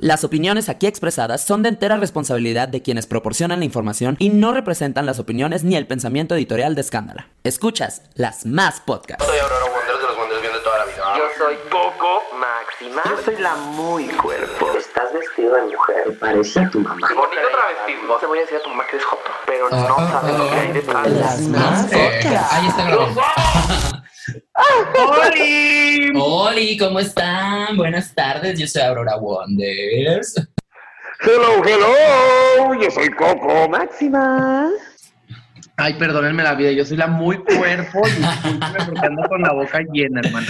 Las opiniones aquí expresadas son de entera responsabilidad de quienes proporcionan la información y no representan las opiniones ni el pensamiento editorial de Escándala. Escuchas las más podcasts. Soy Aurora Wonders de los Wonders bien de toda la vida. Yo soy Coco Máxima. Yo soy la muy cuerpo. Estás vestido de mujer. Te parece a tu mamá. Bonito travestismo. Te voy a decir a tu mamá que eres joto. Pero no sabes lo que hay detrás. Las más podcasts. Ahí está grabando. ¡Oli! Oli, ¿cómo están? Buenas tardes, yo soy Aurora Wonders. Hello, hello. Yo soy Coco Máxima. Ay, perdónenme la vida, yo soy la muy cuerpo. Discúlpenme porque ando con la boca llena, hermana.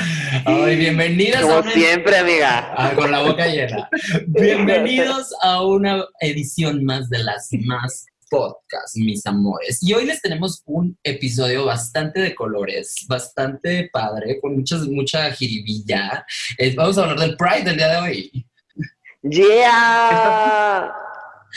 Ay, bienvenidos a Como una... siempre, amiga. Ah, con la boca llena. Bienvenidos a una edición más de las más podcast, mis amores. Y hoy les tenemos un episodio bastante de colores, bastante padre, con muchas, mucha jiribilla. Eh, vamos a hablar del Pride del día de hoy. Yeah.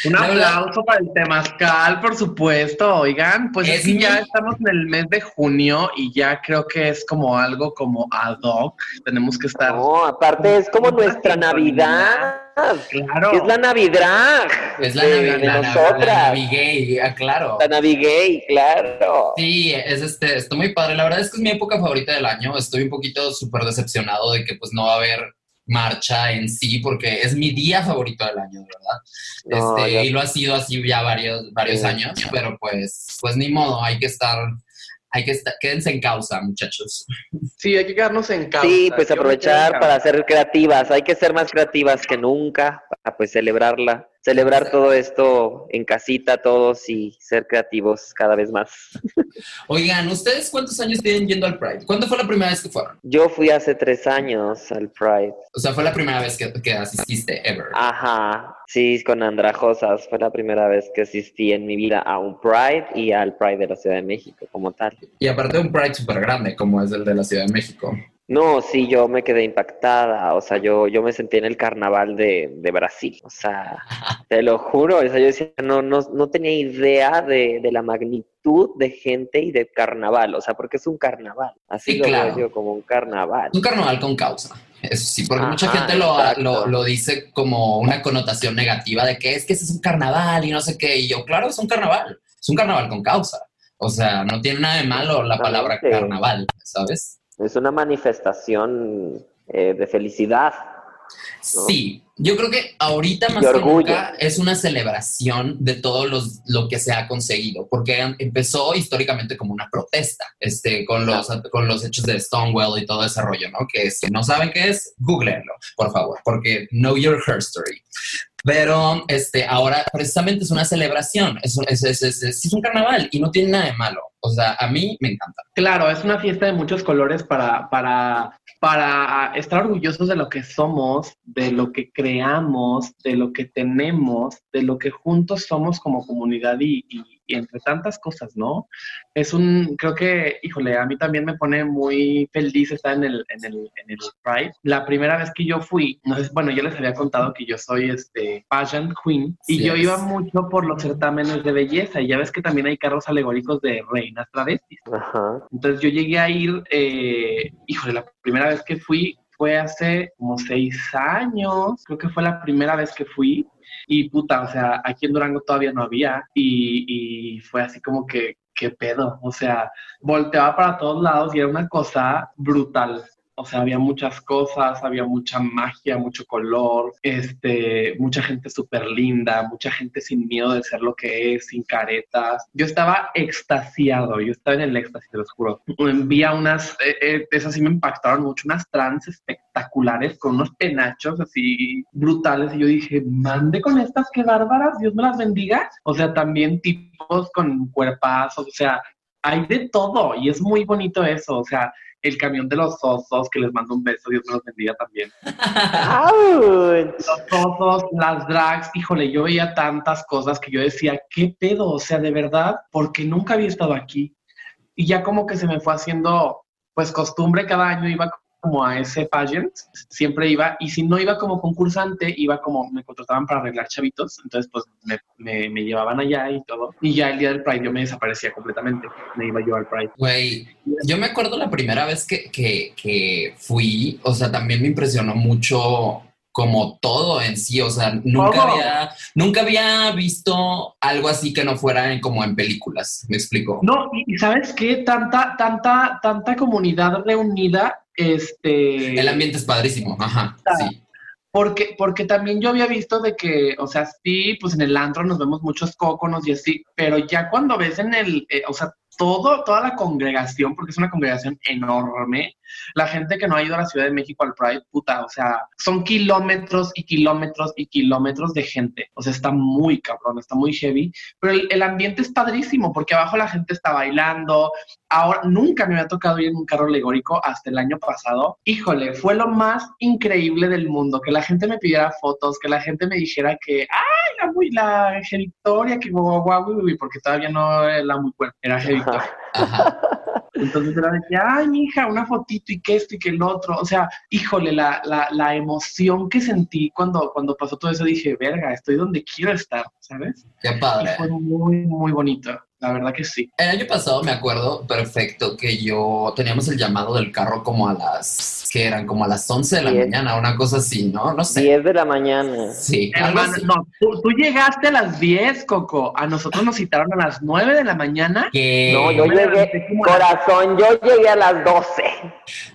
Un aplauso para el temazcal, por supuesto. Oigan, pues Es ya mi- estamos en el mes de junio y ya creo que es como algo como ad hoc. Tenemos que estar. No, aparte es como nuestra Navidad. Claro. Es la Navidad. Es la, de, de la, la- nosotras. la Navigay, ah, claro. La Navigay, claro. Sí, es este, está muy padre. La verdad es que es mi época favorita del año. Estoy un poquito súper decepcionado de que pues no va a haber marcha en sí, porque es mi día favorito del año, ¿verdad? No, este, ya- y lo ha sido así ya varios, varios Sí. años, pero pues, pues ni modo, hay que estar, hay que estar, quédense en causa, muchachos. Sí, hay que quedarnos en casa. Sí, pues aprovechar para ser creativas. Hay que ser más creativas que nunca para pues celebrarla. Celebrar todo esto en casita todos y ser creativos cada vez más. Oigan, ¿ustedes cuántos años tienen yendo al Pride? ¿Cuándo fue la primera vez que fueron? Yo fui hace tres años al Pride. O sea, fue la primera vez que, que asististe ever. Ajá, sí, con Andrajosas. Fue la primera vez que asistí en mi vida a un Pride y al Pride de la Ciudad de México como tal. Y aparte un Pride súper grande, como es el de la Ciudad de México. No, sí, yo me quedé impactada, o sea, yo, yo me sentí en el carnaval de, de Brasil, o sea, te lo juro, o sea, yo decía, no, no, no tenía idea de, de la magnitud de gente y de carnaval, o sea, porque es un carnaval, así Sí, lo claro. veo yo, como un carnaval. Un carnaval con causa. Eso sí, porque mucha gente lo, lo, lo dice como una connotación negativa de que es que ese es un carnaval y no sé qué. Y yo, claro, es un carnaval. Es un carnaval con causa. O sea, no tiene nada de malo la palabra carnaval, ¿sabes? Es una manifestación eh, de felicidad. ¿no? Sí, yo creo que ahorita más que nunca es una celebración de todo los, lo que se ha conseguido, porque em- empezó históricamente como una protesta, este, con los, con los hechos de Stonewall y todo ese rollo, ¿no? Que si no saben qué es, googleenlo, por favor, porque know your history. Pero este, ahora precisamente es una celebración, es, es, es, es- un carnaval y no tiene nada de malo. O sea, a mí me encanta. Claro, es una fiesta de muchos colores para, para, para estar orgullosos de lo que somos, de lo que creamos, de lo que tenemos, de lo que juntos somos como comunidad y- y entre tantas cosas, ¿no? Es un, creo que, híjole, a mí también me pone muy feliz estar en el, en el, en el Pride. La primera vez que yo fui, no sé, bueno, yo les había contado que yo soy este pageant queen y Sí yo es. iba mucho por los certámenes de belleza y ya ves que también hay carros alegóricos de reinas travestis. Ajá. Entonces yo llegué a ir, eh, híjole, la primera vez que fui fue hace como seis años, creo que fue la primera vez que fui. Y puta, o sea, aquí en Durango todavía no había. Y, y fue así como que, ¿qué pedo? O sea, volteaba para todos lados y era una cosa brutal. O sea, había muchas cosas, había mucha magia, mucho color, este, mucha gente súper linda, mucha gente sin miedo de ser lo que es, sin caretas. Yo estaba extasiado, yo estaba en el éxtasis, te los juro. Vi a unas, eh, eh, esas sí me impactaron mucho, unas trans espectaculares con unos penachos así brutales. Y yo dije, mande con estas, qué bárbaras, Dios me las bendiga. O sea, también tipos con cuerpazos, o sea, hay de todo y es muy bonito eso, o sea, el camión de los osos, que les mando un beso, Dios me los bendiga también. Los osos, las drags, híjole, yo veía tantas cosas que yo decía, ¿qué pedo? O sea, de verdad, porque nunca había estado aquí. Y ya como que se me fue haciendo, pues costumbre, cada año iba como a ese pageant, siempre iba, y si no iba como concursante, iba como, me contrataban para arreglar chavitos, entonces pues me, me, me llevaban allá y todo, y ya el día del Pride yo me desaparecía completamente, me iba yo al Pride. Güey, yo me acuerdo la primera vez que, que, que fui, o sea, también me impresionó mucho como todo en sí, o sea, nunca había, nunca había visto algo así que no fuera en- como en películas, me explico. No, y ¿sabes qué? Tanta, tanta, tanta comunidad reunida, este... El ambiente es padrísimo, ajá, sí. Porque, porque también yo había visto de que, o sea, sí, pues en el antro nos vemos muchos cóconos y así, pero ya cuando ves en el, eh, o sea, todo, toda la congregación, porque es una congregación enorme, la gente que no ha ido a la Ciudad de México al Pride, puta, o sea, son kilómetros y kilómetros y kilómetros de gente, o sea, está muy cabrón, está muy heavy, pero el, el ambiente es padrísimo, porque abajo la gente está bailando, ahora nunca me había tocado ir en un carro alegórico hasta el año pasado. Híjole, fue lo más increíble del mundo, que la gente me pidiera fotos, que la gente me dijera que, ay, la, muy, la Victoria, que guau, guau, guau, guau", porque todavía no era muy fuerte, era Ángel Ajá. Entonces era de que, ay, mija, una fotito y que esto y que el otro. O sea, híjole, la, la, la emoción que sentí cuando, cuando pasó todo eso, dije, verga, estoy donde quiero estar, ¿sabes? Qué Y padre. fue muy, muy bonito. La verdad que sí. El año pasado me acuerdo perfecto que yo teníamos el llamado del carro como a las, que eran como a las 11 de la Diez. mañana, una cosa así, ¿no? No sé. 10 de la mañana. Sí, Hermano, así. no, tú, tú llegaste a las 10, Coco. A nosotros nos citaron a las 9 de la mañana. Que No, yo llegué, levanté a- corazón, yo llegué a las 12.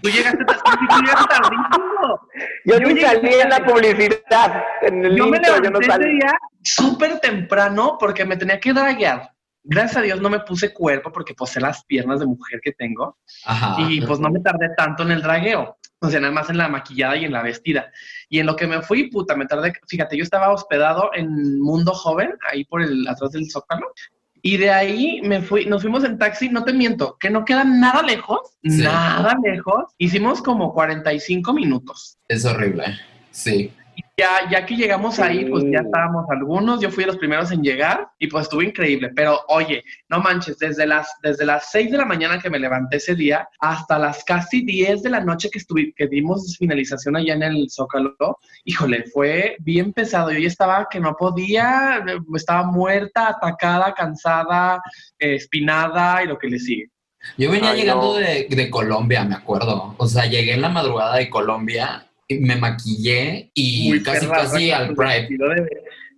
Tú llegaste, sí, tú llegaste tardísimo. Yo, Yo ni salí en la publicidad. En el Yo me intro, yo no levanté ese salí. día súper temprano porque me tenía que draguear. Gracias a Dios no me puse cuerpo porque posee las piernas de mujer que tengo. Ajá. y pues no me tardé tanto en el dragueo. O sea, nada más en la maquillada y en la vestida. Y en lo que me fui, puta, me tardé. Fíjate, yo estaba hospedado en Mundo Joven, ahí por el, atrás del Zócalo. Y de ahí me fui, nos fuimos en taxi, no te miento, que no queda nada lejos, Sí. nada lejos. Hicimos como 45 minutos. Es horrible. Sí. Ya, ya que llegamos ahí, pues ya estábamos algunos, yo fui de los primeros en llegar y pues estuvo increíble, pero oye, no manches, desde las, desde las 6 de la mañana que me levanté ese día hasta las casi 10 de la noche que, estuvi- que dimos finalización allá en el Zócalo, híjole, fue bien pesado, yo ya estaba que no podía, estaba muerta, atacada, cansada, eh, espinada y lo que le sigue. Yo venía Ay, llegando no. de, de Colombia, me acuerdo. O sea, llegué en la madrugada de Colombia, me maquillé y casi perra, casi al Pride.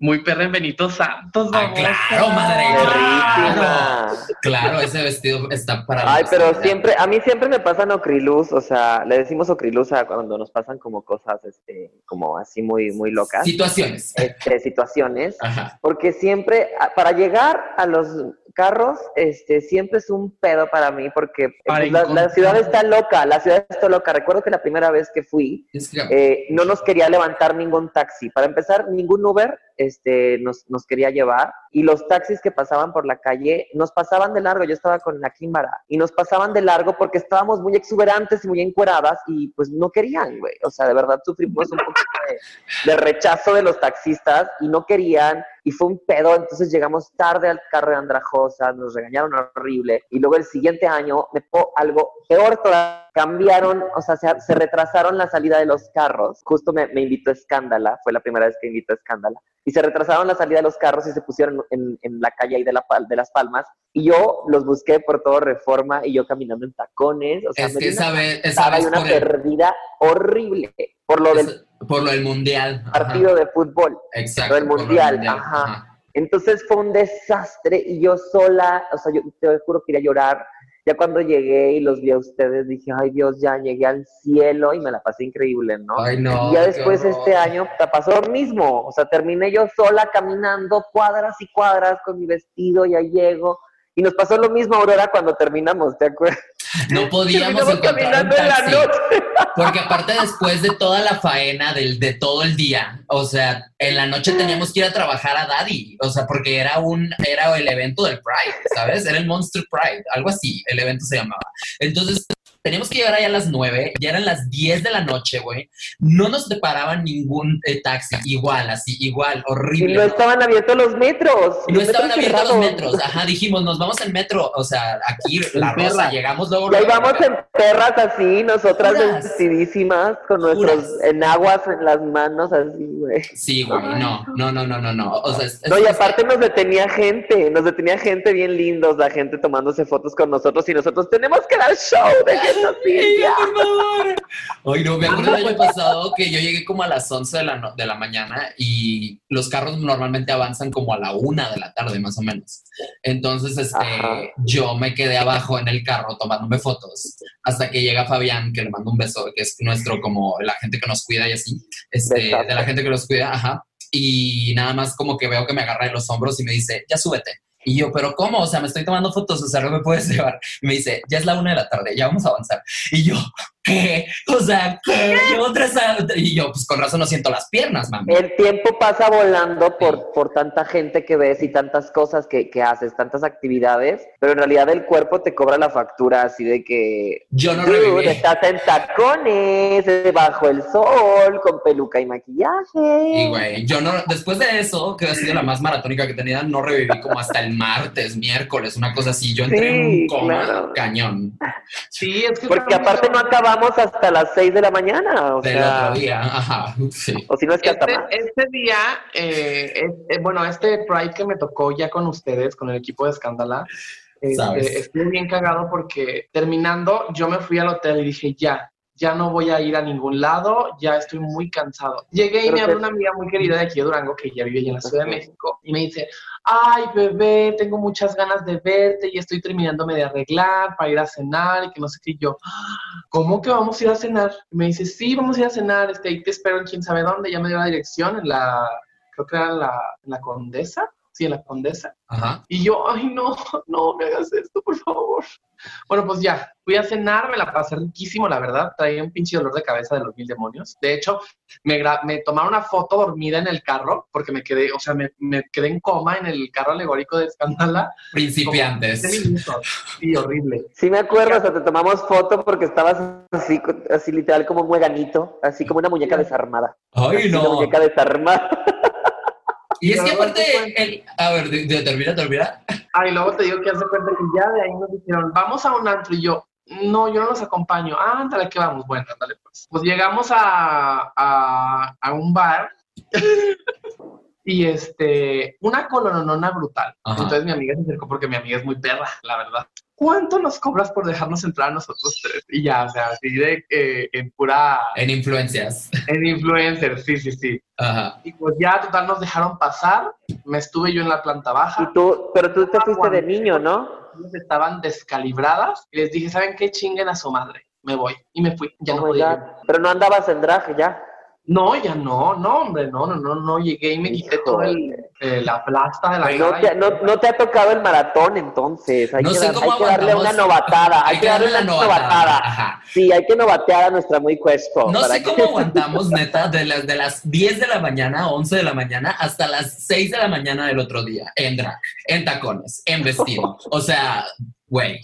Muy perra en Benito Santos, Ah, claro, madre. Perrísima. Claro, ese vestido está para. Ay, pero siempre, a mí siempre me pasan ocriluz, o sea, le decimos ocriluz a cuando nos pasan como cosas, este, como así muy, muy locas, Situaciones. este, situaciones, Ajá. porque siempre, para llegar a los carros, este, siempre es un pedo para mí, porque Para pues, la, ciudad está loca, la ciudad está loca. Recuerdo que la primera vez que fui, Es que- eh, no nos quería levantar ningún taxi. Para empezar, ningún Uber este, nos, nos quería llevar y los taxis que pasaban por la calle nos pasaban de largo. Yo estaba con la Kimbara y nos pasaban de largo porque estábamos muy exuberantes y muy encueradas y pues no querían, güey. O sea, de verdad sufrimos un poquito de rechazo de los taxistas y no querían y fue un pedo. Entonces llegamos tarde al carro de Andrajosa, nos regañaron horrible y luego el siguiente año me po algo peor todavía. Cambiaron, o sea, se, se retrasaron la salida de los carros. Justo me, me invitó Escándala, fue la primera vez que invitó Escándala. Y se retrasaron la salida de los carros y se pusieron en, en la calle ahí de, la, de Las Palmas. Y yo los busqué por todo Reforma y yo caminando en tacones. O sea, Es me que una esa vez, esa cansada vez y una por, el, perdida horrible por lo del por lo del mundial. Ajá. partido de fútbol. Exacto. lo del por mundial, ajá. Entonces fue un desastre y yo sola, o sea, yo te juro que quería llorar. Ya cuando llegué y los vi a ustedes, dije, ay Dios, ya llegué al cielo y me la pasé increíble, ¿no? Ay, no. y ya después este año te pasó lo mismo, o sea, terminé yo sola caminando cuadras y cuadras con mi vestido, ya llego. Y nos pasó lo mismo, Aurora, cuando terminamos, ¿te acuerdas? No podíamos encontrar un en taxi. Porque aparte después de toda la faena del, de todo el día, o sea, en la noche teníamos que ir a trabajar a Daddy, o sea, porque era un, era el evento del Pride, ¿sabes? Era el Monster Pride, algo así, el evento se llamaba. Entonces, teníamos que llegar allá a las 9, ya eran las 10 de la noche, güey. No nos separaban ningún eh, taxi, igual, así, igual, Y horrible. no estaban abiertos los metros. Y no los estaban metros abiertos los metros. Ajá, dijimos, nos vamos en metro. O sea, aquí, La perra. Rosa, llegamos luego. Y ahí vamos en perras así, nosotras Puras. vestidísimas, con nuestros Puras. enaguas en las manos, así, güey. Sí, güey, no, no, no, no, no, no. O sea, es- No, es- y aparte nos detenía gente, nos detenía gente bien lindos, la gente tomándose fotos con nosotros y nosotros tenemos que dar show, déjenme Cintia. por favor. Hoy no, me acuerdo del año pasado que yo llegué como a las 11 de la, no- de la mañana y los carros normalmente avanzan como a la una de la tarde, más o menos. Entonces, este, Ajá. yo me quedé abajo en el carro tomándome fotos hasta que llega Fabián, que le mando un beso, que es nuestro, como la gente que nos cuida y así, este, de la gente que nos cuida, ajá. Y nada más como que veo que me agarra de los hombros y me dice, ya súbete. Y yo, pero ¿cómo? O sea, me estoy tomando fotos, o sea, no me puedes llevar. Me dice, ya es la una de la tarde, ya vamos a avanzar. Y yo, ¿qué? O sea, ¿qué? Llevo tres años. Y yo, pues con razón no siento las piernas, mami. El tiempo pasa volando por, por tanta gente que ves y tantas cosas que, que haces, tantas actividades, pero en realidad el cuerpo te cobra la factura así de que Yo no reviví. estás en tacones, bajo el sol, con peluca y maquillaje. Y güey, yo no, después de eso, que ha sido la más maratónica que tenía, no reviví como hasta el martes, miércoles, una cosa así. Yo entré en un coma claro. cañón Sí, es que Porque aparte no acabamos hasta las 6 de la mañana, o del sea, otro día. Ajá, sí. o si no es que hasta Este, más. este día, eh, es- eh, bueno, este Pride que me tocó ya con ustedes, con el equipo de Escándala, este, Sabes. estuve bien cagado porque terminando yo me fui al hotel y dije, ya, ya no voy a ir a ningún lado, ya estoy muy cansado. Llegué y Pero me habló una amiga muy querida de aquí de Durango, que ya vive allá en la Ciudad de. México, y me dice, ay, bebé, tengo muchas ganas de verte y estoy terminándome de arreglar para ir a cenar y que no sé qué. Yo, ¿cómo que vamos a ir a cenar? Y me dice, sí, vamos a ir a cenar, este, ahí te espero en quién sabe dónde, ya me dio la dirección, en la, creo que era la, la Condesa, sí, en la Condesa. Ajá. Y yo, ay, no, no me hagas esto, por favor. Bueno, pues ya, fui a cenar, me la pasé riquísimo, la verdad, traía un pinche dolor de cabeza de los mil demonios. De hecho, me, me tomaron una foto dormida en el carro, porque me quedé, o sea, me, me quedé en coma en el carro alegórico de Escándala. Principiantes. Como 15 minutos. Sí, horrible. Sí me acuerdo, o sea, te tomamos foto porque estabas así, así literal como un hueganito, así como una muñeca desarmada. Ay, Así Una no. muñeca desarmada. Y es que aparte, el, a ver, de, de- termina, termina. Ah, y luego te digo que hace cuenta que ya de ahí nos dijeron, vamos a un antro y yo, no, yo no los acompaño. Ah, ándale, que vamos. Bueno, ándale pues. Pues llegamos a, a, a un bar y este, una colononona brutal. Ajá. Entonces mi amiga se acercó porque mi amiga es muy perra, la verdad. ¿Cuánto nos cobras por dejarnos entrar a nosotros tres? Y ya, o sea, así de eh, en pura, En influencias. en influencer, sí, sí, sí. Ajá. Y pues ya, total, nos dejaron pasar. Me estuve yo en la planta baja. Y tú, pero tú te fuiste de niño, ¿no? estaban descalibradas y les dije, ¿saben qué? Chinguen a su madre. Me voy. Y me fui. Ya Oh no podía. Pero no andabas en drag ya. No, ya no, no, hombre, no, no, no, no. Llegué y me quité todo el, eh, la plasta de la No cara. te, y- no, no te ha tocado el maratón entonces. Hay No que, sé dar- cómo hay que darle una novatada. Hay, que darle una novatada. novatada. Ajá. Sí, hay que novatear a nuestra muy cuesco. No sé que- cómo aguantamos, neta, de las, de las 10 de la mañana, 11 de la mañana, hasta las 6 de la mañana del otro día, en drag, en tacones, en vestido. O sea, güey,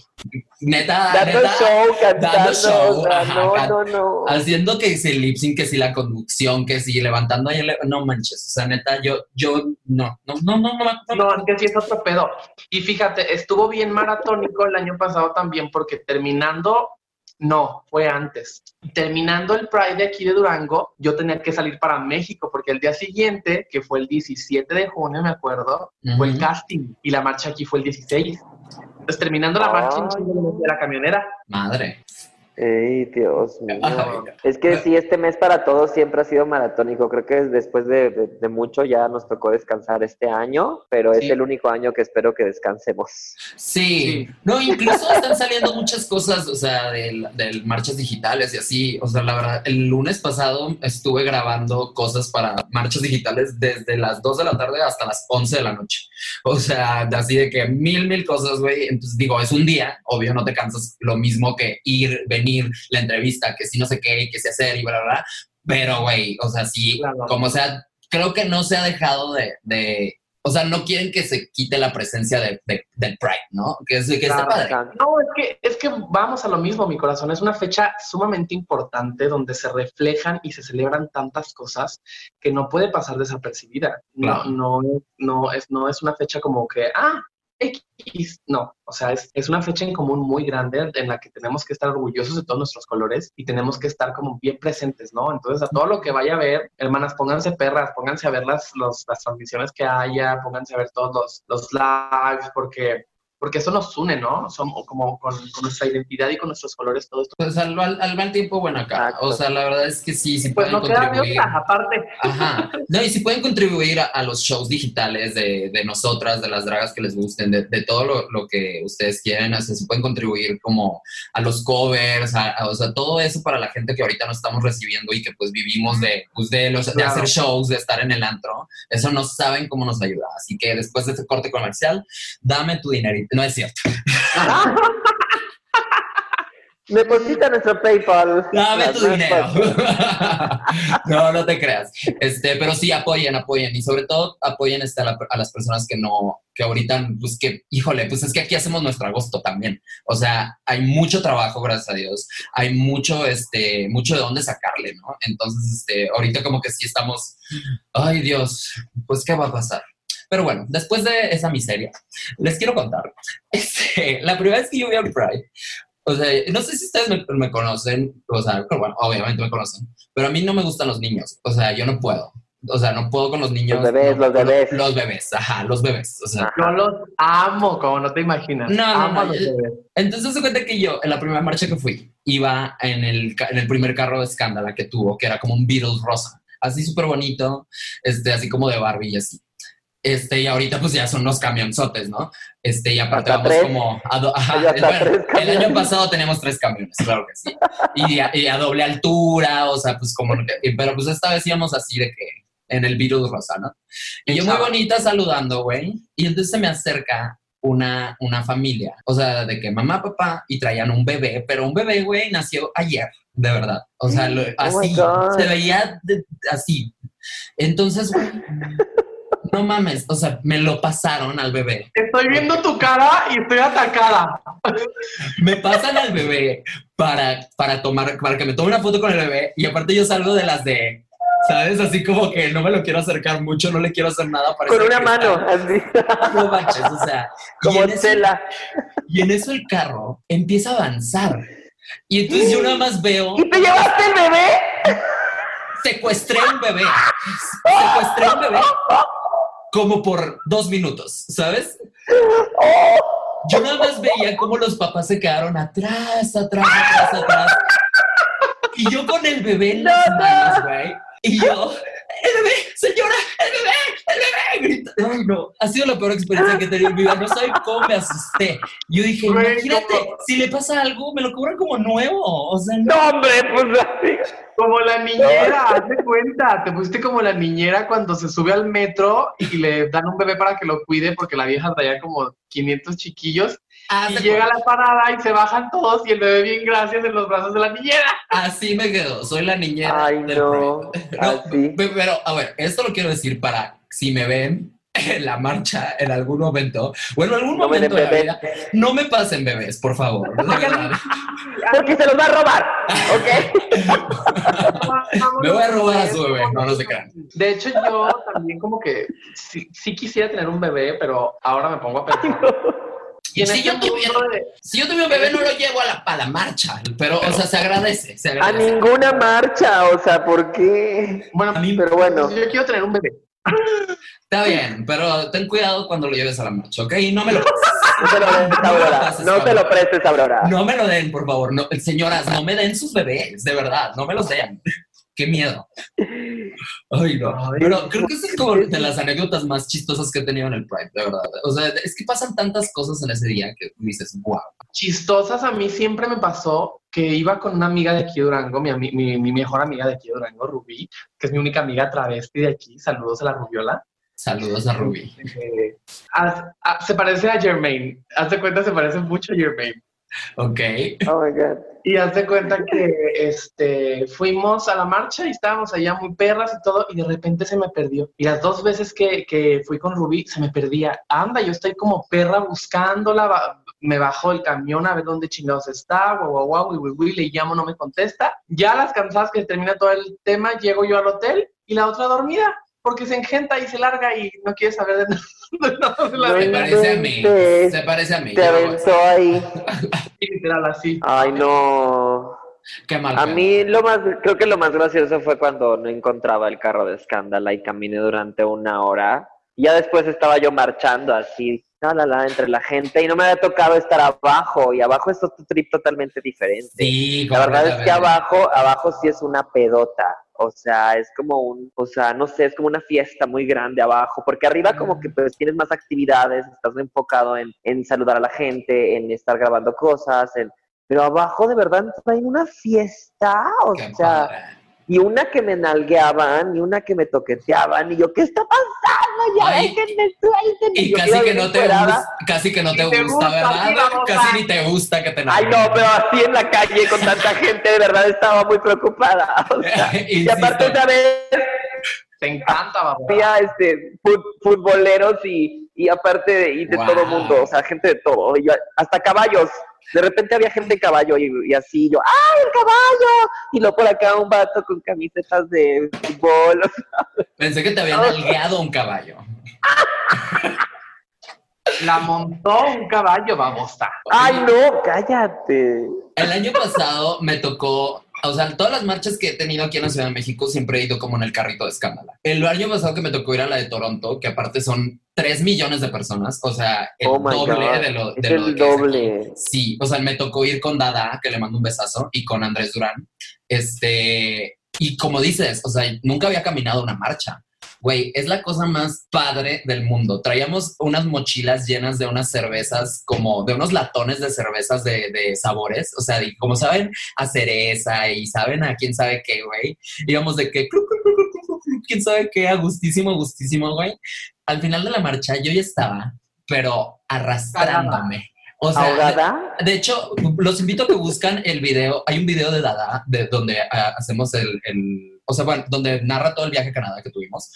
neta, Dando neta, show, cantando. dando show, o sea, ajá, no, can- no, no. haciendo que si el lip sync, que si la conducción, que si levantando no manches, o sea, neta, yo, yo, no, no, no, no, no, no, No, es que sí es otro pedo. Y fíjate, estuvo bien maratónico el año pasado también, porque terminando, no, fue antes. Terminando el Pride de aquí de Durango, yo tenía que salir para México, porque el día siguiente, que fue el 17 de junio, me acuerdo, fue el casting y la marcha aquí fue el 16. Entonces, terminando la marcha, en Ay. chinga, me metí a la camionera. madre. Ey, Dios mío. Ay, Es que sí, este mes para todos siempre ha sido maratónico. Creo que después de, de- de mucho ya nos tocó descansar este año, pero es el único año que espero que descansemos. Sí. Sí. no, incluso están saliendo muchas cosas, o sea, del, del marchas digitales y así. O sea, la verdad, el lunes pasado estuve grabando cosas para marchas digitales desde las 2 de la tarde hasta las 11 de la noche. O sea, así de que mil, mil cosas, güey. Entonces digo, es un día, obvio, no te cansas lo mismo que ir, venir, la entrevista, que si no sé qué, que se hacer y bla, bla, bla. Pero, güey, o sea, sí, Claro. como sea, creo que no se ha dejado de, de o sea, no quieren que se quite la presencia de, de- del Pride, ¿no? Que, es, que está padre. No, es que, es que vamos a lo mismo, mi corazón. Es una fecha sumamente importante donde se reflejan y se celebran tantas cosas que no puede pasar desapercibida. No, no, no, es, no es una fecha como que, ah, X. No, o sea, es, es una fecha en común muy grande en la que tenemos que estar orgullosos de todos nuestros colores y tenemos que estar como bien presentes, ¿no? Entonces, a todo lo que vaya a ver, hermanas, pónganse perras, pónganse a ver las, los- las transmisiones que haya, pónganse a ver todos los, los lives, porque porque eso nos une, ¿no? Somos como con, con nuestra identidad y con nuestros colores, todo esto. Pues al, al, al mal tiempo, bueno, acá. Exacto. O sea, la verdad es que sí, sí Pues pueden no queda contribuir. otra, aparte. Ajá. No, y si pueden contribuir a, a los shows digitales de, de nosotras, de las dragas que les gusten, de, de todo lo, lo que ustedes quieren, o sea, si pueden contribuir como a los covers, a, a- o sea, todo eso para la gente que ahorita no estamos recibiendo y que pues vivimos de, pues, de, los, de hacer shows, de estar en el antro, eso no saben cómo nos ayuda. Así que después de este corte comercial, dame tu dinerito. No es cierto. Deposita nuestro PayPal. Dame tu dinero. no, no te creas. Este, pero sí apoyen, apoyen y sobre todo apoyen este, a, la- a las personas que no, que ahorita, pues que, híjole, pues es que aquí hacemos nuestro agosto también. O sea, hay mucho trabajo, gracias a Dios. Hay mucho, este, mucho de dónde sacarle, ¿no? Entonces, este, ahorita como que sí estamos, ay Dios, pues qué va a pasar. Pero bueno, después de esa miseria, les quiero contar. Este, la primera vez que yo vi al Pride, o sea, no sé si ustedes me, me conocen, o sea, pero bueno, obviamente me conocen, pero a mí no me gustan los niños, o sea, yo no puedo. O sea, no puedo con los niños. Los bebés, no, los bebés. Los, bebés, ajá, los bebés. O sea, Yo los amo, como no te imaginas. No, no, amo no, a los bebés. entonces se cuenta que yo, en la primera marcha que fui, iba en el, en el primer carro de escándala que tuvo, que era como un Beatles rosa, así súper bonito, este, así como de Barbie y así. Este, y ahorita pues ya son los camionzotes, ¿no? Este, y aparte Hasta vamos tres. como a do- ajá, bueno, el año pasado teníamos tres camiones, claro que sí. Y a, y a doble altura, o sea, pues como, pero pues esta vez íbamos así de que en el Beatles rosa, ¿no? Y yo muy bonita saludando, güey. Y entonces se me acerca una, una familia. O sea, de que mamá, papá, y traían un bebé, pero un bebé, güey, nació ayer, de verdad. O sea, lo- Oh así, God. se veía de- así. Entonces, güey, no mames, o sea, me lo pasaron al bebé. Estoy viendo tu cara y estoy atacada. Me pasan al bebé para, para tomar, para que me tome una foto con el bebé. Y aparte yo salgo de las de, ¿sabes? Así como que no me lo quiero acercar mucho, no le quiero hacer nada. parece Con una mano, está- así. No manches, o sea. y Como en eso- Estela. Y en eso el carro empieza a avanzar. Y entonces yo nada más veo, ¿Y te llevaste el bebé? secuestré un bebé. Secuestré un bebé como por dos minutos, ¿sabes? Yo nada más veía cómo los papás se quedaron atrás, atrás, atrás, atrás. Y yo con el bebé en las manos, güey. Y yo, el bebé, señora, el bebé, el bebé. Grita- Ay, no, ha sido la peor experiencia que he tenido en mi vida. No saben cómo me asusté. Yo dije, Güey, imagínate, si le pasa algo, me lo cobran como nuevo. O sea, no. No, hombre, pues. Como la niñera, hazte cuenta. Te pusiste como la niñera cuando se sube al metro y le dan un bebé para que lo cuide porque la vieja traía como 500 chiquillos. Haz Y llega a cuenta. la parada y se bajan todos y el bebé bien gracias en los brazos de la niñera. Así me quedo. Soy la niñera. Ay, del no. Pride. No, Así. pe- Pero, a ver, esto lo quiero decir para si me ven en la marcha en algún momento, o en algún No momento de la vida, no me pasen bebés, por favor. Porque se los va a robar. ¿Ok? Me voy a robar a su bebé, no, no se crean. De hecho, yo también como que sí, sí quisiera tener un bebé, pero ahora me pongo a pensar. Y Si este yo tuviera- de- Si yo tuviera un bebé, no lo llevo a la, a la marcha, pero, o sea, se agradece, se A agradece. ninguna marcha, o sea, ¿por qué? Bueno, A mí- Pero bueno. yo quiero tener un bebé. Está bien, pero ten cuidado cuando lo lleves a la marcha, ¿ok? Y no me lo No te lo des, No Aurora. te lo prestes, Aurora. No me lo den, por favor. No, señoras, no me den sus bebés, de verdad, no me los den. Qué miedo. Ay, no. Pero creo que esa es como de las anécdotas más chistosas que he tenido en el Pride, de verdad. O sea, es que pasan tantas cosas en ese día que dices, wow. Chistosas a mí siempre me pasó que iba con una amiga de aquí de Durango, mi, mi, mi mejor amiga de aquí de Durango, Rubí, que es mi única amiga travesti de aquí. Saludos a la Rubiola. Saludos a Ruby. Eh, haz- ah, se parece a Jermaine. Haz de cuenta, se parece mucho a Jermaine. Ok. Oh my God. Y haz de cuenta que este, fuimos a la marcha y estábamos allá muy perras y todo, y de repente se me perdió. Y las dos veces que, que fui con Rubí, se me perdía. Anda, yo estoy como perra buscándola, me bajo el camión a ver dónde chingados está, guau, guau, guau, guau, guau, le llamo, no me contesta. Ya las cansadas que termina todo el tema, llego yo al hotel y la otra dormida, porque se engenta y se larga y no quiere saber de nada. No Se vida. parece a mí. Se parece a mí. Te aventó ahí. literal así. Ay, no. Qué mal. A mí lo más, creo que lo más gracioso fue cuando no encontraba el carro de escándala y caminé durante una hora. Ya después estaba yo marchando así, la, la, la, entre la gente y no me había tocado estar abajo y abajo es otro trip totalmente diferente. Sí, La verdad es que abajo, abajo sí es una pedota. O sea, es como un, o sea, no sé, es como una fiesta muy grande abajo, porque arriba como que pues tienes más actividades, estás enfocado en, en saludar a la gente, en estar grabando cosas, en, pero abajo de verdad traen una fiesta, o Qué sea, y una que me nalgueaban, y una que me toqueteaban, y yo, ¿qué está pasando? Ya Ay, déjenme, suéltenme. Y casi que no te gusta, casi que no te, Ni te gusta, gusta, ¿verdad? Casi ni te gusta que te Ay, no, pero así en la calle con tanta gente, de verdad estaba muy preocupada. O sea, y aparte. ¿sabes? Te encanta. Había este, fut- futboleros y, y aparte de, y de Wow. todo mundo, o sea, gente de todo, y yo- hasta caballos. De repente había gente en caballo y, y así, yo, ¡ay, el caballo! Y luego por acá un vato con camisetas de fútbol. o sea, Pensé que te habían nalgueado un caballo. La montó un caballo, babosa. ¡Ay, no! ¡Cállate! El año pasado me tocó, o sea, todas las marchas que he tenido aquí en la Ciudad de México siempre he ido como en el carrito de escándala. El año pasado que me tocó ir a la de Toronto, que aparte son 3 millones de personas, o sea, el Oh doble de lo, Es de lo el que es doble. Sí, o sea, me tocó ir con Dada, que le mando un besazo, y con Andrés Durán. Este, y como dices, o sea, nunca había caminado una marcha. Güey, es la cosa más padre del mundo. Traíamos unas mochilas llenas de unas cervezas, como de unos latones de cervezas de, de sabores. O sea, y como saben, a cereza y saben a quién sabe qué, güey. Íbamos de que, quién sabe qué, a gustísimo, gustísimo, güey. Al final de la marcha yo ya estaba, pero arrastrándome. O sea, ¿Ahogada? de hecho, los invito a que buscan el video. Hay un video de Dada de donde ah, hacemos el, el- o sea, bueno, donde narra todo el viaje a Canadá que tuvimos.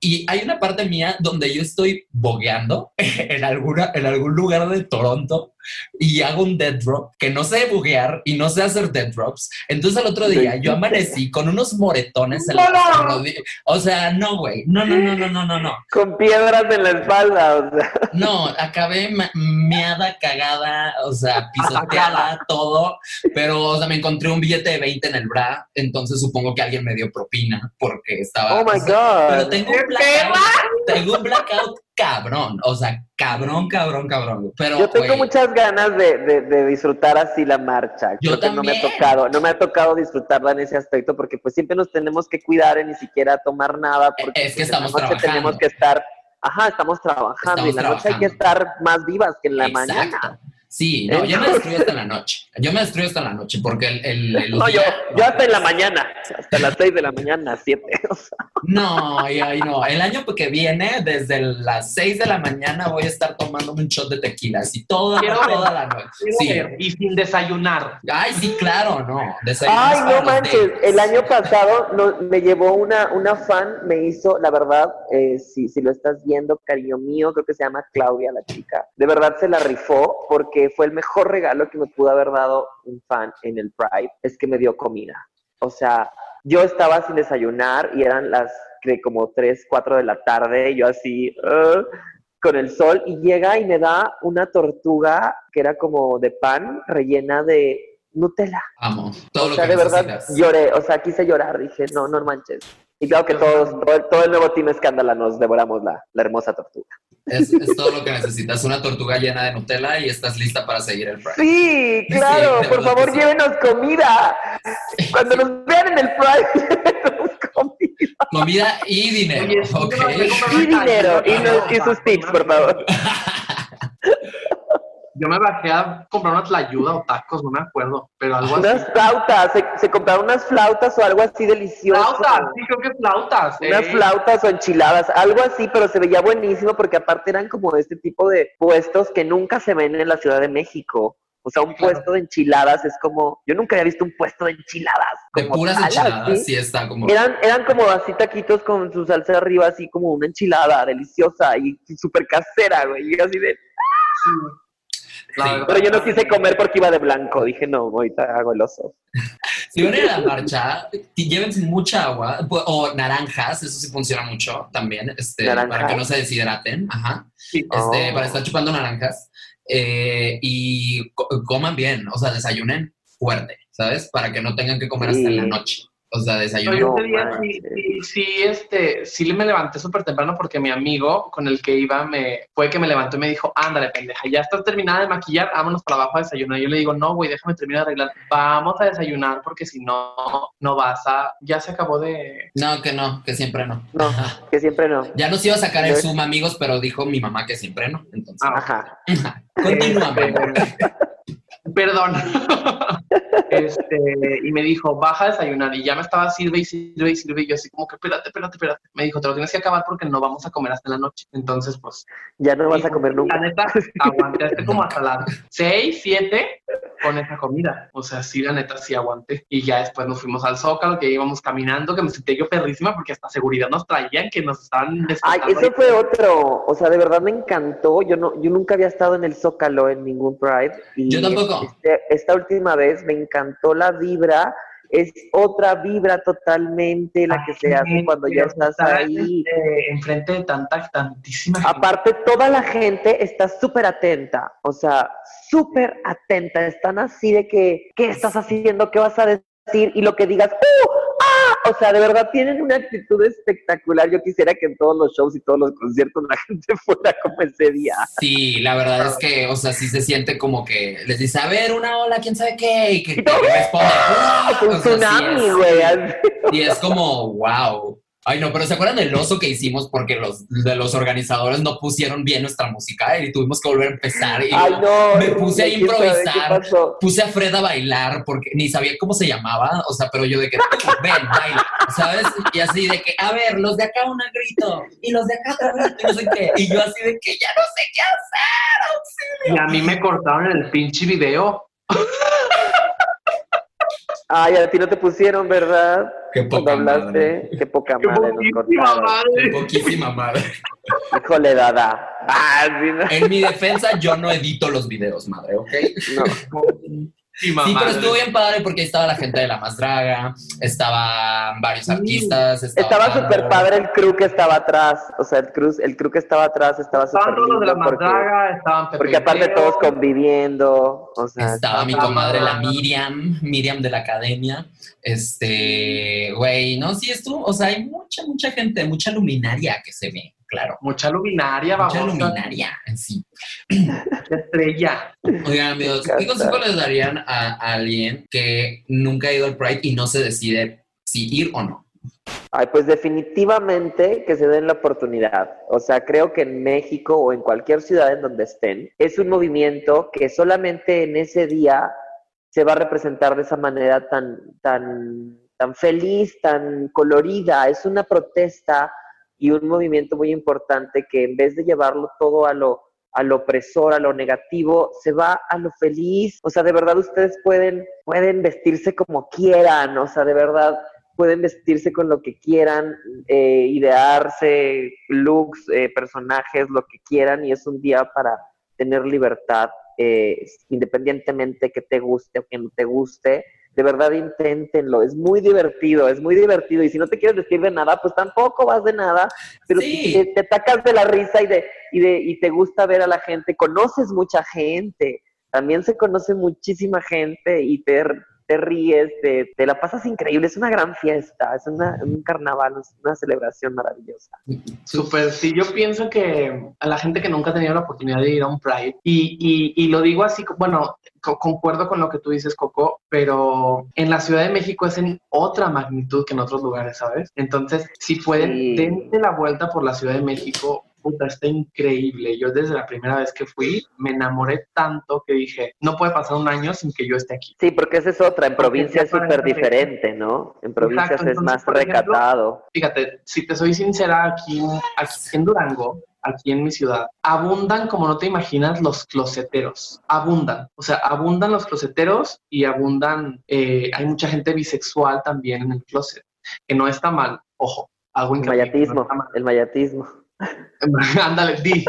Y hay una parte mía donde yo estoy bogueando en, alguna, en algún lugar de Toronto y hago un dead drop que no sé buguear y no sé hacer dead drops. Entonces al otro día yo amanecí con unos moretones en la ¡No! O sea, no, güey. No, no, no, no, no, no, no. Con piedras en la espalda, o sea. No, acabé meada, cagada, o sea, pisoteada, todo, pero o sea, me encontré un billete de 20 en el bra, entonces supongo que alguien me dio propina porque estaba... Oh my sea, Pero God. tengo un tengo un blackout cabrón, o sea, cabrón, cabrón, cabrón. Pero, Yo tengo güey, muchas ganas de, de- de disfrutar así la marcha. Yo que no me ha también. tocado, no me ha tocado disfrutarla en ese aspecto porque pues siempre nos tenemos que cuidar en ni siquiera tomar nada porque Es que pues, en la estamos noche trabajando. tenemos que estar, ajá, estamos trabajando y en la Estamos noche hay que estar más vivas que en la Exacto. mañana. Sí, no, yo me destruyo hasta la noche. Yo me destruyo hasta la noche porque el... el, el No, yo, día- yo hasta en la mañana, hasta las 6 de la mañana, 7. O sea, No, ay, ay, no. El año que viene, desde las 6 de la mañana, voy a estar tomándome un shot de tequila, así toda, Quiero toda ver. la noche. Sí. ver, Y sin desayunar. Ay, sí, claro, no. Ay, no manches, el año pasado no- me llevó una, una fan, me hizo, la verdad, eh, si, si lo estás viendo, cariño mío, creo que se llama Claudia, la chica, de verdad se la rifó porque fue el mejor regalo que me pudo haber dado un fan en el Pride, es que me dio comida. O sea, yo estaba sin desayunar y eran las que como 3, 4 de la tarde, y yo así, con el sol, y llega y me da una tortuga que era como de pan rellena de Nutella. Amo. Todo o lo sea, que de verdad lloré, o sea, quise llorar, dije, no, no manches. Y claro que todos, todo, el- todo el nuevo Team Escándala nos devoramos la, la hermosa tortuga. Es, es todo lo que necesitas. Una tortuga llena de Nutella y estás lista para seguir el Pride. Sí, claro, por favor, llévenos comida. Cuando nos vean en el Pride, llévenos comida. Comida y dinero. Oye, Y dinero, y, nos- y sus tips, por favor. Yo me bajé a comprar una tlayuda o tacos, no me acuerdo, pero algo así. Unas flautas, se, se compraron unas flautas o algo así delicioso. Flautas, sí, creo que flautas. Unas flautas o enchiladas, algo así, pero se veía buenísimo porque aparte eran como de este tipo de puestos que nunca se ven en la Ciudad de México. O sea, un Claro. puesto de enchiladas es como, yo nunca había visto un puesto de enchiladas. De puras tal, enchiladas, así. sí está como. Eran, eran como así taquitos con su salsa arriba, así como una enchilada deliciosa y súper casera, güey. Y así de, La Sí. pero yo no quise comer porque iba de blanco. Dije, no, ahorita hago el oso. Si van a ir a la marcha, llévense mucha agua pu- o naranjas, eso sí funciona mucho también, este, para que no se deshidraten, ajá, Sí. este, Oh. para estar chupando naranjas eh, y co- coman bien, o sea, desayunen fuerte, ¿sabes? Para que no tengan que comer hasta en la noche. O sea, yo No ese día sí, manches. sí, sí, este, sí me levanté súper temprano porque mi amigo con el que iba me fue que me levantó y me dijo, ándale, pendeja, ya estás terminada de maquillar, vámonos para abajo a desayunar. Y yo le digo, no, güey, déjame terminar de arreglar. Vamos a desayunar porque si no, no vas a... Ya se acabó de... No, que no, que siempre no. No, Ajá. que siempre no. Ya nos iba a sacar el Zoom, amigos, pero dijo mi mamá que siempre no. Entonces, Ajá. continúa, amor. Perdón. este, y me dijo, baja a desayunar. Y ya me estaba sirve y sirve y sirve. Y yo así como que, espérate, espérate, espérate. Me dijo, te lo tienes que acabar porque no vamos a comer hasta la noche. Entonces, pues, Ya no vas a comer La nunca. neta, aguanté hasta como hasta las 6, 7 con esa comida. O sea, sí, la neta, sí aguanté. Y ya después nos fuimos al Zócalo, que íbamos caminando, que me sentí yo perrísima porque hasta seguridad nos traían, que nos estaban Ay, ahí. fue otro. O sea, de verdad me encantó. Yo no, yo nunca había estado en el Zócalo en ningún Pride. Y Yo tampoco. Este- esta última vez me encantó la vibra. Es otra vibra totalmente la que se hace cuando ya estás ahí. este, enfrente de tanta, tantísima gente. Aparte, toda la gente está súper atenta, o sea, súper atenta. Están así de que, ¿qué estás haciendo? ¿Qué vas a decir? Y lo que digas, ¡uh! O sea, de verdad tienen una actitud espectacular. Yo quisiera que en todos los shows y todos los conciertos la gente fuera como ese día. Sí, la verdad es que, o sea, sí se siente como que les dice, a ver, una ola, quién sabe qué, y que, Y que responde, "Ah", Un o sea, sí tsunami, güey. Y es como, wow. Ay, no, pero ¿se acuerdan del oso que hicimos porque los de los organizadores no pusieron bien nuestra música y tuvimos que volver a empezar? Y Ay, no. me puse a ¿quién sabe qué improvisar. puse a Fred a bailar porque ni sabía cómo se llamaba, o sea, pero yo de que, ven, baila, ¿sabes? Y así de que, a ver, los de acá una grito y los de acá otra grito y no sé qué. Y yo así de que ya no sé qué hacer, auxilio. Y a mí me cortaron el pinche video. Ay, a ti no te pusieron, ¿verdad? Qué Cuando hablaste, qué poca ¡Qué madre nos poquísima cortaron. madre! Poquísima madre. Híjole, dada. Ah, sí, no. En mi defensa, yo no edito los videos, madre, ¿ok? no. Sí, pero estuvo bien padre porque ahí estaba la gente de La Más Draga, estaban varios artistas. Estaba, Estaba súper padre el crew que estaba atrás. O sea, el crew, el crew que estaba atrás estaba súper Estaban todos los de la porque, Madraga, estaban Pepe porque aparte todos conviviendo. O sea, Estaba mi comadre, la Miriam, Miriam de la academia. Este, güey, no, sí estuvo, o sea, hay mucha, mucha gente, mucha luminaria que se ve, claro. Mucha luminaria, Mucha vamos. luminaria en sí. Estrella. Oigan, amigos, ¿qué consejo les darían a, a alguien que nunca ha ido al Pride y no se decide si ir o no? Ay, pues definitivamente que se den la oportunidad. O sea, creo que en México o en cualquier ciudad en donde estén, es un movimiento que solamente en ese día se va a representar de esa manera tan, tan, tan feliz, tan colorida. Es una protesta y un movimiento muy importante que en vez de llevarlo todo a lo, a lo opresor, a lo negativo, se va a lo feliz. O sea, de verdad ustedes pueden, pueden vestirse como quieran. O sea, de verdad pueden vestirse con lo que quieran, eh, idearse looks, eh, personajes, lo que quieran, y es un día para tener libertad, eh, independientemente que te guste o que no te guste. De verdad, inténtenlo, es muy divertido, es muy divertido. Y si no te quieres vestir de nada, pues tampoco vas de nada, pero Sí. te, te atacas de la risa y, de, y, de, y te gusta ver a la gente, conoces mucha gente, también se conoce muchísima gente y te, te ríes, te, te la pasas increíble, es una gran fiesta, es una, un carnaval, es una celebración maravillosa. Súper, sí, yo pienso que a la gente que nunca ha tenido la oportunidad de ir a un Pride, y, y, y lo digo así, bueno, co- concuerdo con lo que tú dices, Coco, pero en la Ciudad de México es en otra magnitud que en otros lugares, ¿sabes? Entonces, si pueden, Sí. dense la vuelta por la Ciudad de México. Puta, está increíble. Yo desde la primera vez que fui me enamoré tanto que dije, no puede pasar un año sin que yo esté aquí. Sí, porque esa es otra, en provincia es súper diferente, ¿no? En provincias Exacto, es entonces, más por ejemplo, recatado. Fíjate, si te soy sincera, aquí, aquí en Durango, aquí en mi ciudad, abundan como no te imaginas los closeteros. Abundan. O sea, abundan los closeteros y abundan, eh, hay mucha gente bisexual también en el closet, que no está mal, ojo. Algo El no mayatismo, mal. el mayatismo. Ándale, di.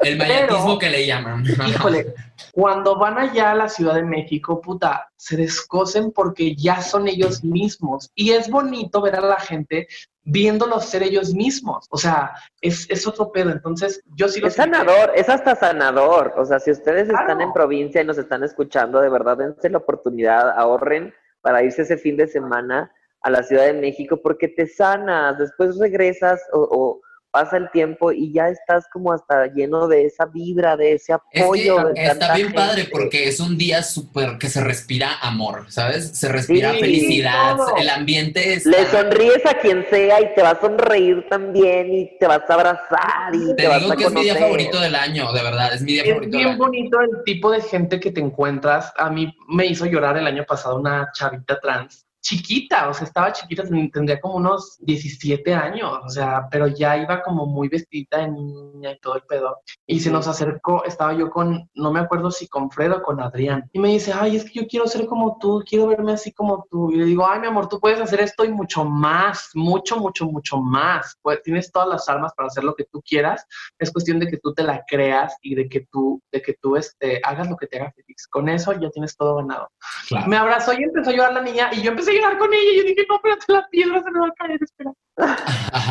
El Pero- que le llaman. Híjole, cuando van allá a la Ciudad de México, puta, se descosen porque ya son ellos mismos. Y es bonito ver a la gente viéndolos ser ellos mismos. O sea, es, es otro pedo. Entonces, yo sí lo Es sanador, es hasta sanador. O sea, si ustedes están en provincia y nos están escuchando, de verdad dense la oportunidad, ahorren. para irse ese fin de semana a la Ciudad de México porque te sanas, después regresas o, o pasa el tiempo y ya estás como hasta lleno de esa vibra, de ese Es apoyo. que está bien padre porque es un día súper que se respira amor, ¿sabes? Se respira Sí, felicidad, todo. el ambiente está... Le sonríes a quien sea y te va a sonreír también y te vas a abrazar y te, Te vas digo a que es mi día favorito del año, de verdad, es mi día Es favorito del bien año. bonito el tipo de gente que te encuentras. A mí me hizo llorar el año pasado una chavita trans. Chiquita, o sea, estaba chiquita, ten- tendría como unos 17 años, o sea, pero ya iba como muy vestida de niña y todo el pedo. Y se nos acercó, estaba yo con, no me acuerdo si con Fred o con Adrián. Y me dice, ay, es que yo quiero ser como tú, quiero verme así como tú. Y le digo, ay, mi amor, tú puedes hacer esto y mucho más, mucho, mucho, mucho más. Pues tienes todas las armas para hacer lo que tú quieras es cuestión de que tú te la creas y de que tú, de que tú este, hagas lo que te haga feliz. Con eso ya tienes todo ganado. Claro. Me abrazó y empezó a llorar la niña y yo empecé con ella y yo dije, no, espérate, la piedra se me va a caer, espera.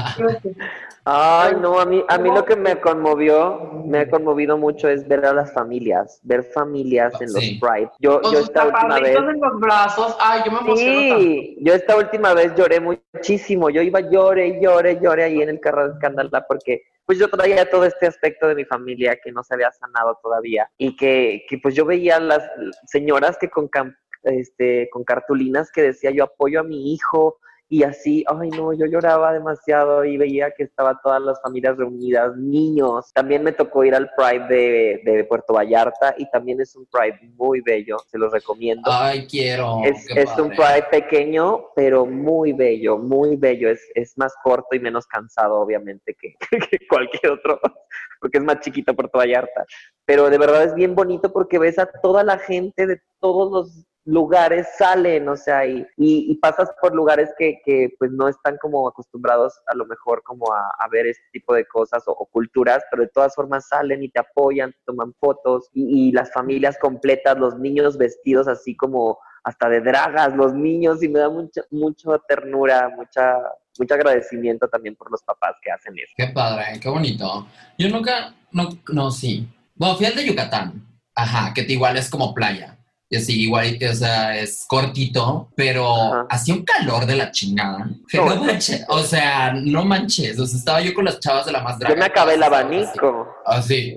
espérate". Ay, no, a mí, a mí lo que me conmovió, me ha conmovido mucho es ver a las familias, ver familias en los. Pride. Yo, Con yo sus esta última vez, en los brazos, ay, yo me emociono tanto. sí, yo esta última vez lloré muchísimo. Yo iba llore, llore, llore ahí en el carro de escándala porque pues yo traía todo este aspecto de mi familia que no se había sanado todavía y que, que pues yo veía a las señoras que con este con cartulinas que decía yo apoyo a mi hijo y así, ay no, yo lloraba demasiado y veía que estaban todas las familias reunidas, niños. También me tocó ir al Pride de, de Puerto Vallarta y también es un Pride muy bello, se los recomiendo. Ay, quiero. Es, es un. Pride pequeño, pero muy bello, muy bello. Es, es más corto y menos cansado, obviamente, que, que cualquier otro, porque es más chiquito Puerto Vallarta. Pero de verdad es bien bonito porque ves a toda la gente de todos los lugares salen, o sea, y, y, pasas por lugares que, que, pues no están como acostumbrados a lo mejor como a, a ver este tipo de cosas o, culturas, pero de todas formas salen y te apoyan, te toman fotos y, y las familias completas, los niños vestidos así como hasta de dragas, los niños, y me da mucha, mucha ternura, mucha, mucho agradecimiento también por los papás que hacen eso. Qué padre, qué bonito. Yo nunca, no, no, sí. Bueno, fui al de Yucatán, ajá, que igual es como playa. Y así, igual, o sea, es cortito, pero hacía un calor de la chingada. Que no manches, o sea, no manches. O sea, estaba yo con las chavas de la más draga. Yo me acabé el abanico. Así,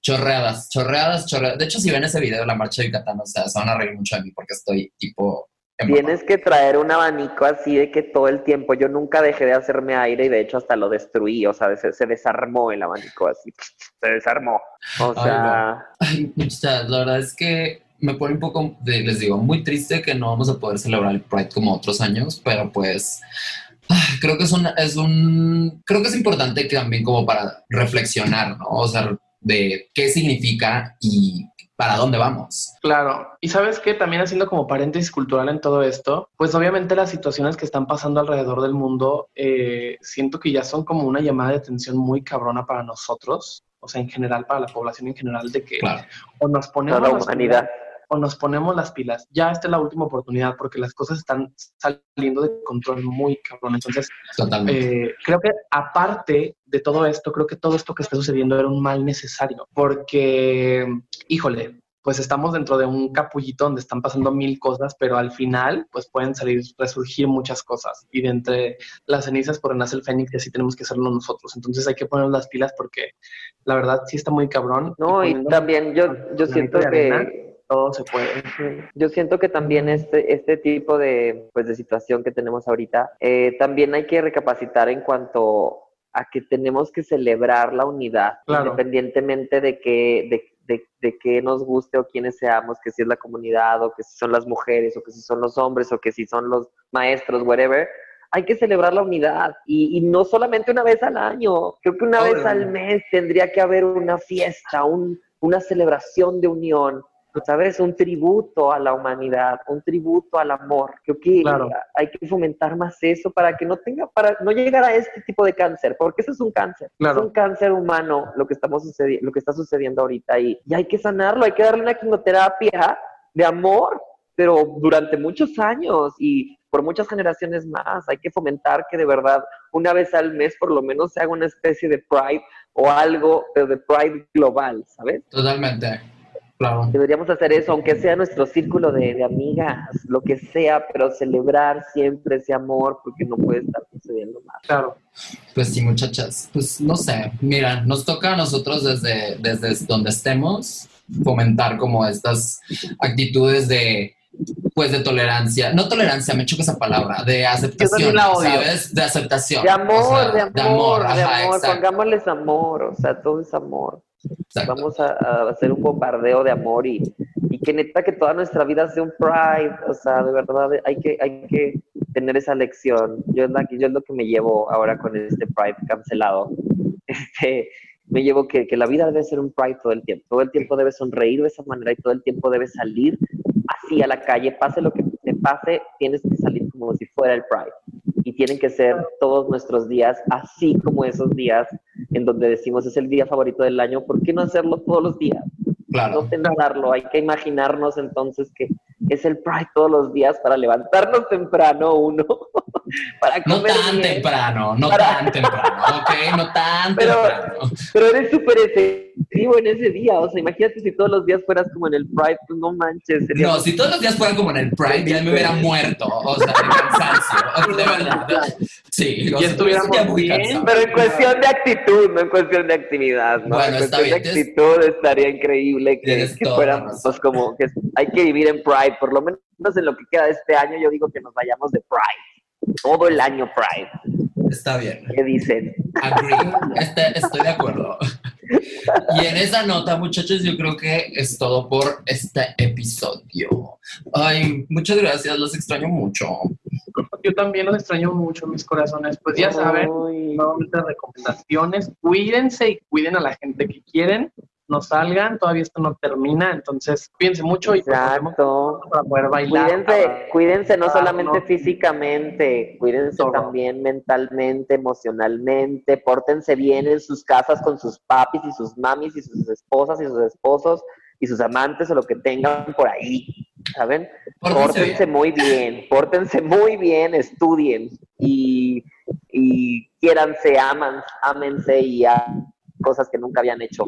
chorreadas, chorreadas, chorreadas. De hecho, si ven ese video de la marcha de Yucatán, o sea, se van a reír mucho de mí porque estoy tipo. Tienes que traer un abanico así de que todo el tiempo, yo nunca dejé de hacerme aire y de hecho hasta lo destruí, o sea, se, se desarmó el abanico así, se desarmó. O Ay, sea, Ay, muchachas, la verdad es que me pone un poco, de- les digo, muy triste que no vamos a poder celebrar el Pride como otros años, pero pues ah, creo que es un, es un, creo que es importante que también como para reflexionar, ¿no? O sea, de qué significa y para dónde vamos. Claro, y sabes que también haciendo como paréntesis cultural en todo esto, pues obviamente las situaciones que están pasando alrededor del mundo, eh, siento que ya son como una llamada de atención muy cabrona para nosotros, o sea, en general, para la población en general, de que Claro, o nos ponemos toda la humanidad. O nos ponemos las pilas. Ya esta es la última oportunidad porque las cosas están saliendo de control muy cabrón. Entonces, totalmente. eh, creo que aparte de todo esto, creo que todo esto que está sucediendo era un mal necesario, porque, híjole, pues estamos dentro de un capullito donde están pasando mil cosas, pero al final, pues pueden salir, resurgir muchas cosas. Y de entre las cenizas por renace el fénix, y así tenemos que hacerlo nosotros. Entonces hay que poner las pilas porque la verdad sí está muy cabrón. No, y poniendo también yo, yo siento que todo se puede. Yo siento que también este, este tipo de, pues, de situación que tenemos ahorita, eh, también hay que recapacitar en cuanto a que tenemos que celebrar la unidad, Claro. independientemente de que, de, de, de que nos guste o quiénes seamos, que si es la comunidad o que si son las mujeres o que si son los hombres o que si son los maestros, whatever. Hay que celebrar la unidad y, y no solamente una vez al año, creo que una vez al mes tendría que haber una fiesta, un, una celebración de unión, ¿sabes? Un tributo a la humanidad, un tributo al amor. Creo que Claro. hay que fomentar más eso para que no tenga, para no llegar a este tipo de cáncer, porque eso es un cáncer, Claro. es un cáncer humano lo que estamos sucedi- lo que está sucediendo ahorita y, y hay que sanarlo, hay que darle una quimioterapia de amor, pero durante muchos años y por muchas generaciones más. Hay que fomentar que de verdad una vez al mes por lo menos se haga una especie de Pride o algo, pero de Pride global, ¿sabes? Totalmente. Claro. Deberíamos hacer eso, aunque sea nuestro círculo de, de amigas, lo que sea, pero celebrar siempre ese amor porque no puede estar sucediendo más. Claro. Pues sí, muchachas. Pues no sé. Mira, nos toca a nosotros desde, desde donde estemos fomentar como estas actitudes de pues de tolerancia, no tolerancia, me choca esa palabra, de aceptación, la odio. ¿sabes? De aceptación. De amor, O sea, de amor, de ajá, amor, pongámosles amor, o sea, todo es amor. Exacto. Vamos a, a hacer un bombardeo de amor y, y que neta que toda nuestra vida sea un pride, o sea, de verdad hay que, hay que tener esa lección. Yo es, la, yo es lo que me llevo ahora con este pride cancelado. Este, me llevo que, que la vida debe ser un pride todo el tiempo. Todo el tiempo debe sonreír de esa manera y todo el tiempo debe salir así a la calle, pase lo que te pase, tienes que salir como si fuera el pride. Y tienen que ser todos nuestros días así como esos días en donde decimos es el día favorito del año, ¿por qué no hacerlo todos los días? Claro. No pensarlo, hay que imaginarnos entonces que es el Pride todos los días para levantarnos temprano uno, para No tan bien. temprano, no Para- tan temprano, ¿ok? No tan Pero- temprano. Pero eres súper efectivo en ese día, o sea, imagínate si todos los días fueras como en el Pride, pues no manches. sería No, si todos los días fueran como en el Pride, ya me hubiera muerto, o sea, de cansancio, de verdad. Sí, o Y sea, estuviéramos bien, cansado. Pero en cuestión de actitud, no en cuestión de actividad, ¿no? Bueno, en cuestión bien, de tienes- actitud estaría increíble que, que fuéramos, pues como que hay que vivir en Pride, por lo menos en lo que queda de este año, yo digo que nos vayamos de Pride, todo el año Pride. Está bien. ¿Qué dicen? Agree. Este- estoy de acuerdo. Y en esa nota, muchachos, yo creo que es todo por este episodio. Ay, muchas gracias, los extraño mucho. Yo también los extraño mucho, mis corazones. Pues ya saben, nuevamente recomendaciones. Cuídense y cuiden a la gente que quieren. No salgan, todavía esto no termina, entonces cuídense mucho y pues, Exacto. para poder bailar. Cuídense, cuídense no solamente no. físicamente, cuídense Todo. también mentalmente, emocionalmente, pórtense bien en sus casas con sus papis y sus mamis y sus esposas y sus esposos y sus amantes o lo que tengan por ahí, ¿saben? Pórtense Pórtense bien. muy bien, pórtense muy bien, estudien y, y quiéranse, aman, ámense y hagan cosas que nunca habían hecho.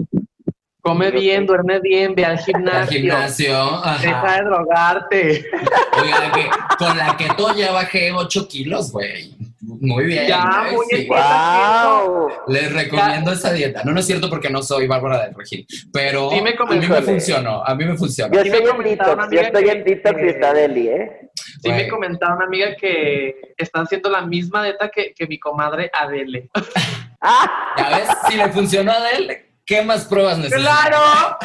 Come bien, duerme bien, ve al Al gimnasio. gimnasio, Deja ajá. de drogarte. Oiga, que con la keto ya bajé 8 kilos, güey. Muy bien. Ya, muy sí. bien. ¿Qué estás ¡Wow! Les recomiendo esa dieta. No, no es cierto porque no soy Bárbara del Regil, pero Sí me a mí me funcionó, a mí me funcionó. Yo Sí estoy en detox, yo estoy que- en detox y que- está Deli, ¿eh? Sí me comentaba una amiga que están haciendo la misma dieta que, que mi comadre Adele. ¡Ah! Ya ves, si le funcionó a él, ¿qué más pruebas necesitas? ¡Claro!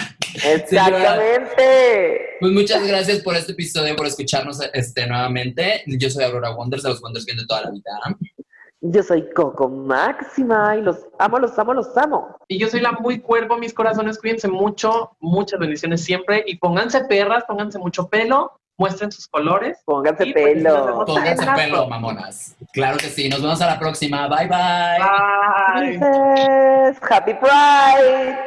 Exactamente. Pues muchas gracias por este episodio, por escucharnos este, nuevamente. Yo soy Aurora Wonders, de los Wonders Bien de toda la vida. Yo soy Coco Máxima y los amo, los amo, los amo. Y yo soy la muy cuervo, mis corazones, cuídense mucho, muchas bendiciones siempre y pónganse perras, pónganse mucho pelo, muestren sus colores. Pónganse Y pues, pelo. Pónganse pelo, mamonas. Claro que sí. Nos vemos a la próxima. Bye, bye. Bye. Happy Pride.